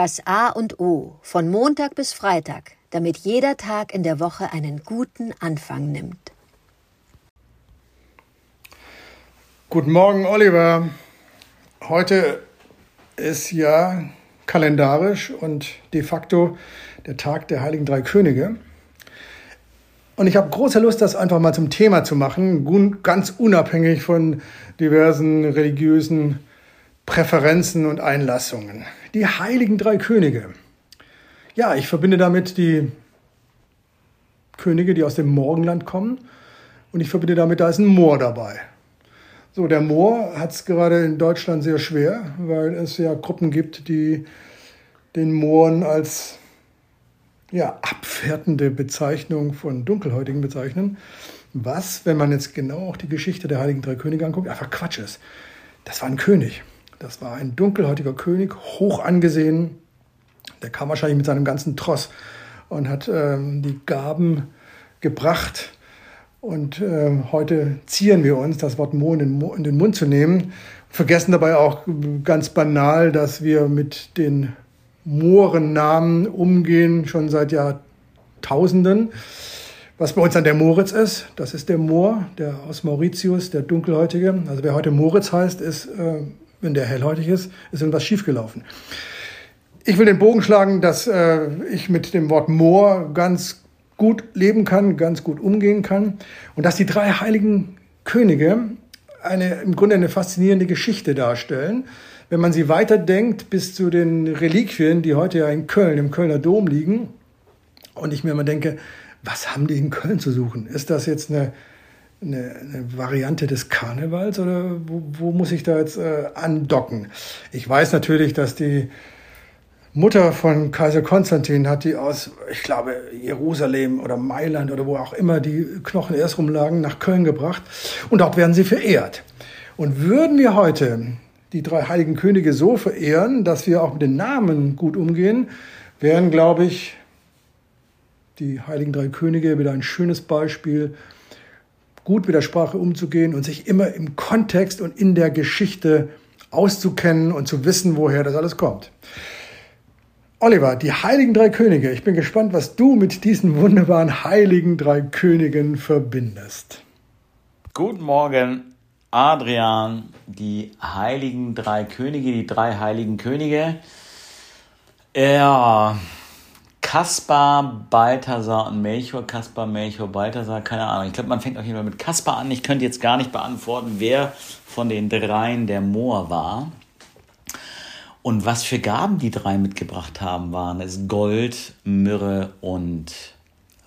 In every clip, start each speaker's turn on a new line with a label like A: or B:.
A: Das A und O von Montag bis Freitag, damit jeder Tag in der Woche einen guten Anfang nimmt.
B: Guten Morgen, Oliver. Heute ist ja kalendarisch und de facto der Tag der Heiligen Drei Könige. Und ich habe große Lust, das einfach mal zum Thema zu machen, ganz unabhängig von diversen religiösen Präferenzen und Einlassungen. Die Heiligen Drei Könige. Ja, ich verbinde damit die Könige, die aus dem Morgenland kommen. Und ich verbinde damit, da ist ein Moor dabei. So, der Moor hat es gerade in Deutschland sehr schwer, weil es ja Gruppen gibt, die den Mooren als ja, abwertende Bezeichnung von Dunkelhäutigen bezeichnen. Was, wenn man jetzt genau auch die Geschichte der Heiligen Drei Könige anguckt, einfach Quatsch ist. Das war ein König. Das war ein dunkelhäutiger König, hoch angesehen. Der kam wahrscheinlich mit seinem ganzen Tross und hat ähm, die Gaben gebracht. Und äh, heute zieren wir uns, das Wort Mo in den, in den Mund zu nehmen, vergessen dabei auch ganz banal, dass wir mit den Mohrennamen umgehen, schon seit Jahrtausenden. Was bei uns dann der Moritz ist, das ist der Moor, der aus Mauritius, der Dunkelhäutige. Also wer heute Moritz heißt, ist, äh, wenn der hellhäutig ist, ist irgendwas schiefgelaufen. Ich will den Bogen schlagen, dass äh, ich mit dem Wort Moor ganz gut leben kann, ganz gut umgehen kann und dass die drei heiligen Könige eine, im Grunde eine faszinierende Geschichte darstellen wenn man sie weiterdenkt bis zu den Reliquien, die heute ja in Köln, im Kölner Dom liegen, und ich mir immer denke, was haben die in Köln zu suchen? Ist das jetzt eine, eine, eine Variante des Karnevals oder wo, wo muss ich da jetzt äh, andocken? Ich weiß natürlich, dass die Mutter von Kaiser Konstantin hat die aus, ich glaube, Jerusalem oder Mailand oder wo auch immer die Knochen erst rumlagen, nach Köln gebracht. Und dort werden sie verehrt. Und würden wir heute die drei heiligen Könige so verehren, dass wir auch mit den Namen gut umgehen, wären, glaube ich, die heiligen drei Könige wieder ein schönes Beispiel, gut mit der Sprache umzugehen und sich immer im Kontext und in der Geschichte auszukennen und zu wissen, woher das alles kommt. Oliver, die heiligen drei Könige. Ich bin gespannt, was du mit diesen wunderbaren heiligen drei Königen verbindest.
C: Guten Morgen. Adrian, die heiligen drei Könige, die drei heiligen Könige. Ja, Kaspar, Balthasar und Melchior. Kaspar, Melchior, Balthasar, keine Ahnung. Ich glaube, man fängt auf jeden Fall mit Kaspar an. Ich könnte jetzt gar nicht beantworten, wer von den dreien der Moor war. Und was für Gaben die drei mitgebracht haben, waren es Gold, Myrrhe und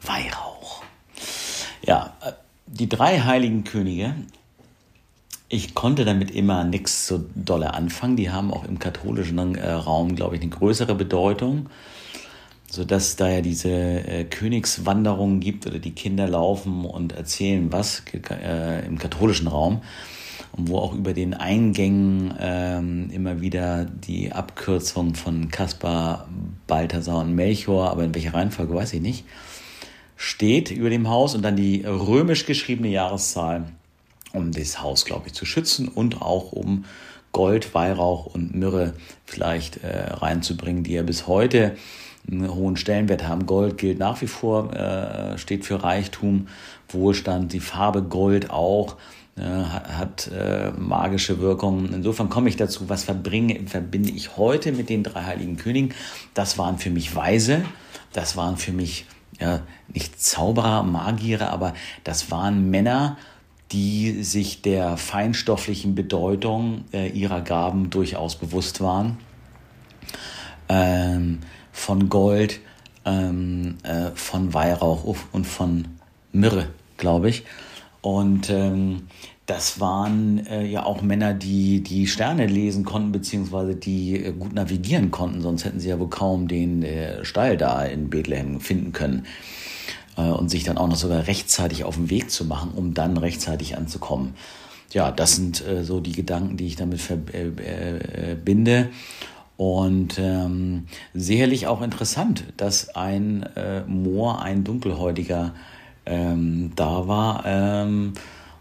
C: Weihrauch. Ja, äh, die drei heiligen Könige ich konnte damit immer nichts so dolle anfangen. Die haben auch im katholischen äh, Raum, glaube ich, eine größere Bedeutung, sodass da ja diese äh, Königswanderungen gibt oder die Kinder laufen und erzählen was äh, im katholischen Raum und wo auch über den Eingängen ähm, immer wieder die Abkürzung von Kaspar, Balthasar und Melchior, aber in welcher Reihenfolge weiß ich nicht, steht über dem Haus und dann die römisch geschriebene Jahreszahl um das Haus, glaube ich, zu schützen und auch um Gold, Weihrauch und Myrrhe vielleicht äh, reinzubringen, die ja bis heute einen hohen Stellenwert haben. Gold gilt nach wie vor, äh, steht für Reichtum, Wohlstand, die Farbe Gold auch äh, hat äh, magische Wirkungen. Insofern komme ich dazu, was verbringe, verbinde ich heute mit den drei heiligen Königen. Das waren für mich Weise, das waren für mich ja, nicht Zauberer, Magiere, aber das waren Männer, die sich der feinstofflichen Bedeutung äh, ihrer Gaben durchaus bewusst waren. Ähm, von Gold, ähm, äh, von Weihrauch und von Myrrhe, glaube ich. Und ähm, das waren äh, ja auch Männer, die die Sterne lesen konnten, beziehungsweise die äh, gut navigieren konnten, sonst hätten sie ja wohl kaum den äh, Stall da in Bethlehem finden können. Äh, und sich dann auch noch sogar rechtzeitig auf den Weg zu machen, um dann rechtzeitig anzukommen. Ja, das sind äh, so die Gedanken, die ich damit verbinde. Und ähm, sicherlich auch interessant, dass ein äh, Moor, ein Dunkelhäutiger ähm, da war. Ähm,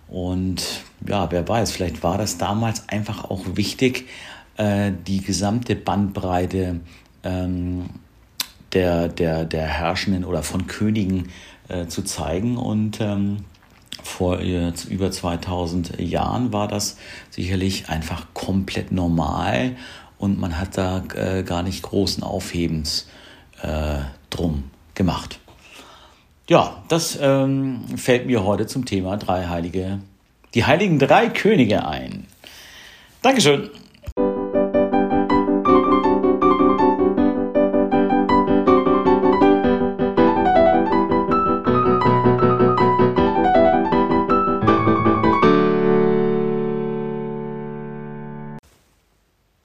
C: und ja, wer weiß, vielleicht war das damals einfach auch wichtig, äh, die gesamte Bandbreite ähm, der, der, der Herrschenden oder von Königen äh, zu zeigen. Und ähm, vor äh, über 2000 Jahren war das sicherlich einfach komplett normal und man hat da äh, gar nicht großen Aufhebens äh, drum gemacht. Ja, das ähm, fällt mir heute zum Thema drei Heilige, die heiligen drei Könige ein. Dankeschön.